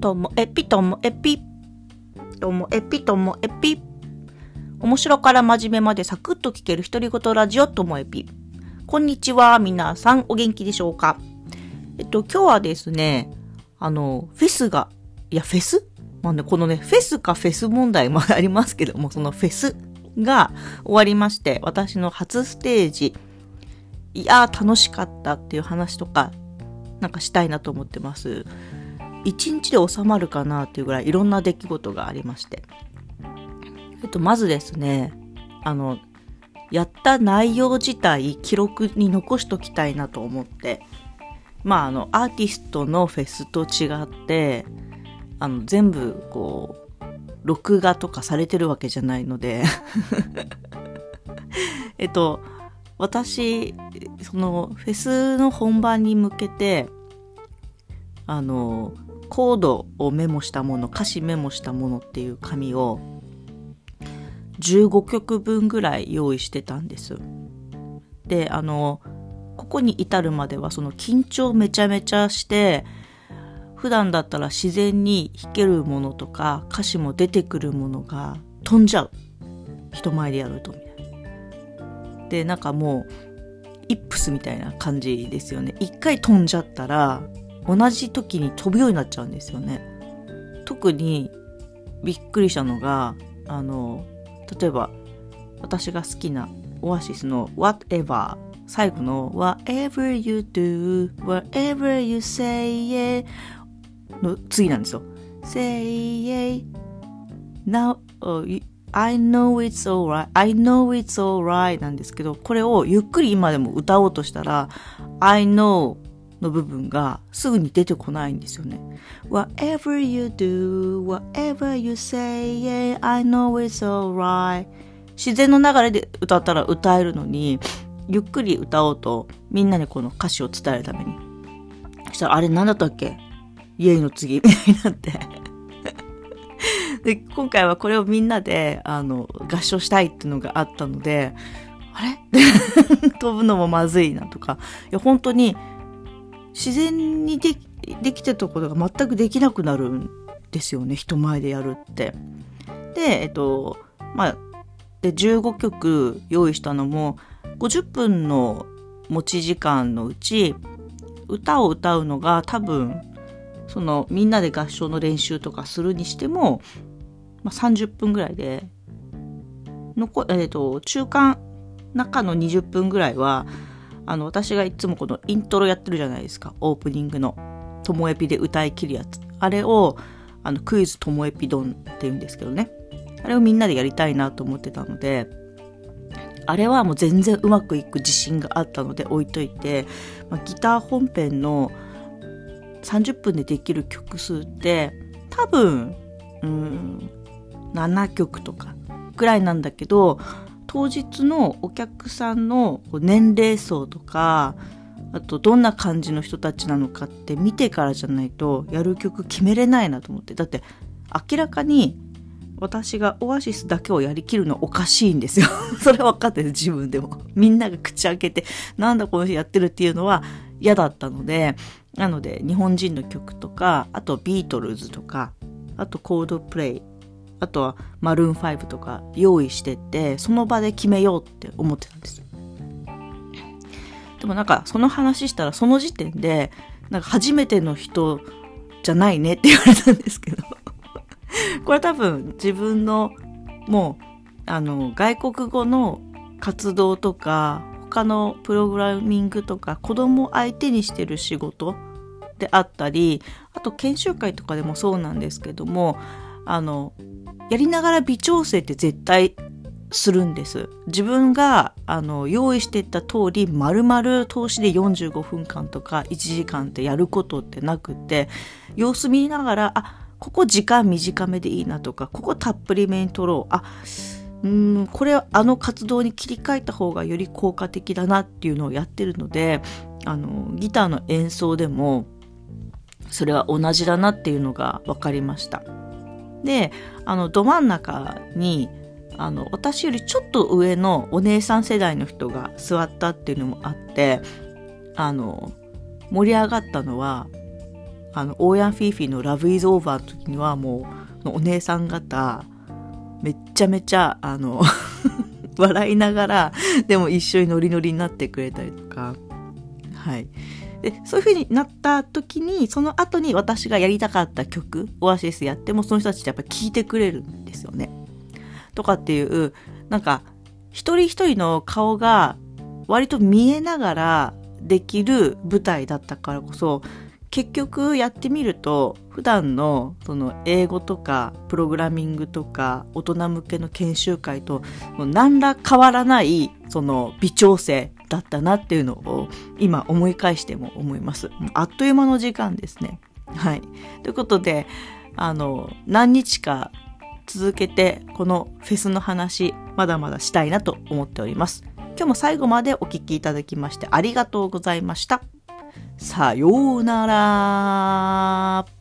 ともえぴともえぴ。ともえぴともえぴ。面白から真面目までサクッと聞ける独り言ラジオともえぴ。こんにちは、皆さんお元気でしょうか？えっと、今日はですね、あの、フェスが、いや、フェス？まあね、このね、フェスかフェス問題もありますけども、そのフェスが終わりまして、私の初ステージ、いやー楽しかったっていう話とか、なんかしたいなと思ってます。一日で収まるかなっていうぐらいいろんな出来事がありまして。えっと、まずですね、あの、やった内容自体記録に残しときたいなと思って、まあ、あの、アーティストのフェスと違って、あの、全部、こう、録画とかされてるわけじゃないので えっと、私、その、フェスの本番に向けて、あの、コードをメモしたもの、歌詞メモしたものっていう紙を15曲分ぐらい用意してたんです。で、あの、ここに至るまではその緊張めちゃめちゃして、普段だったら自然に弾けるものとか歌詞も出てくるものが飛んじゃう。人前でやると。で、なんかもう、イップスみたいな感じですよね。一回飛んじゃったら、同じ時に飛ぶようになっちゃうんですよね。特にびっくりしたのが、あの、例えば私が好きなオアシスの Whatever 最後の Whatever you do whatever you say yeah の次なんですよ。Say yeah now, I know it's alright, I know it's alright なんですけど、これをゆっくり今でも歌おうとしたら、I know の部分がすぐに出てこないんですよね。Whatever you do, whatever you say, yeah, I know it's alright. 自然の流れで歌ったら歌えるのに、ゆっくり歌おうとみんなにこの歌詞を伝えるために。そしたら、あれ何だったっけ？イエイの次みたいになって で、今回はこれをみんなで、あの、合唱したいっていうのがあったので、あれ？飛ぶのもまずいなとか、いや、本当に自然にでできてたことが全くできなくなるんですよね人前でやるって。でえっとまあで15曲用意したのも50分の持ち時間のうち歌を歌うのが多分そのみんなで合唱の練習とかするにしても、まあ、30分ぐらいで残、えっと中間中の20分ぐらいはあの、私がいつもこのイントロやってるじゃないですか。オープニングの。ともえぴで歌い切るやつ。あれを、あの、クイズともえぴドンって言うんですけどね。あれをみんなでやりたいなと思ってたので、あれはもう全然うまくいく自信があったので置いといて、まあ、ギター本編の30分でできる曲数って多分、うん、7曲とかぐらいなんだけど、当日のお客さんの年齢層とか、あとどんな感じの人たちなのかって見てからじゃないとやる曲決めれないなと思って。だって明らかに私がオアシスだけをやりきるのおかしいんですよ。それ分かってる自分でも。みんなが口開けてなんだこの人やってるっていうのは嫌だったので、なので日本人の曲とか、あとビートルズとか、あとコードプレイあとはマルーン5とか用意してってその場で決めようって思ってたんですでもなんかその話したらその時点でなんか初めての人じゃないねって言われたんですけど。これ多分自分のもうあの外国語の活動とか他のプログラミングとか子供相手にしてる仕事であったりあと研修会とかでもそうなんですけどもあのやりながら微調整って絶対するんです。自分があの用意してった通り丸々通しで45分間とか1時間ってやることってなくて様子見ながらあここ時間短めでいいなとかここたっぷりめに取ろうあうんこれあの活動に切り替えた方がより効果的だなっていうのをやってるのであのギターの演奏でもそれは同じだなっていうのが分かりました。であのど真ん中にあの私よりちょっと上のお姉さん世代の人が座ったっていうのもあってあの盛り上がったのはあの、オーヤンフィーフィーのラブイズオーバーの時にはもう、お姉さん方、めっちゃめちゃ、あの 笑いながら、でも一緒にノリノリになってくれたりとか、はい。で、そういう風になった時に、その後に私がやりたかった曲、オアシスやっても、その人たちってやっぱ聴いてくれるんですよね。とかっていう、なんか、一人一人の顔が割と見えながらできる舞台だったからこそ、結局やってみると普段のその英語とかプログラミングとか大人向けの研修会と何ら変わらないその微調整だったなっていうのを今思い返しても思います。あっという間の時間ですね。はい。ということで、あの、何日か続けてこのフェスの話まだまだしたいなと思っております。今日も最後までお聴きいただきましてありがとうございました。さようなら。